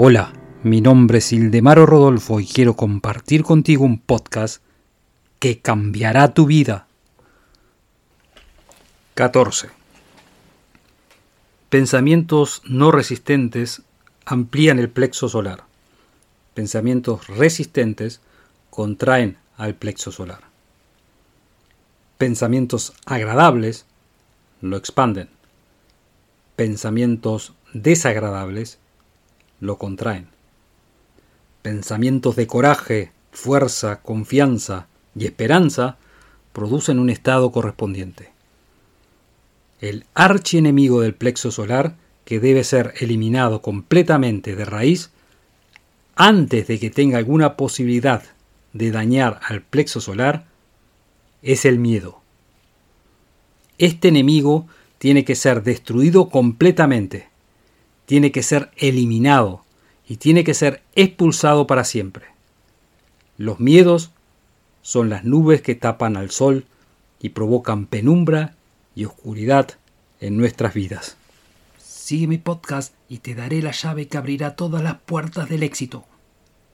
Hola, mi nombre es Ildemaro Rodolfo y quiero compartir contigo un podcast que cambiará tu vida. 14. Pensamientos no resistentes amplían el plexo solar. Pensamientos resistentes contraen al plexo solar. Pensamientos agradables lo expanden. Pensamientos desagradables lo contraen. Pensamientos de coraje, fuerza, confianza y esperanza producen un estado correspondiente. El archienemigo del plexo solar, que debe ser eliminado completamente de raíz, antes de que tenga alguna posibilidad de dañar al plexo solar, es el miedo. Este enemigo tiene que ser destruido completamente tiene que ser eliminado y tiene que ser expulsado para siempre. Los miedos son las nubes que tapan al sol y provocan penumbra y oscuridad en nuestras vidas. Sigue mi podcast y te daré la llave que abrirá todas las puertas del éxito.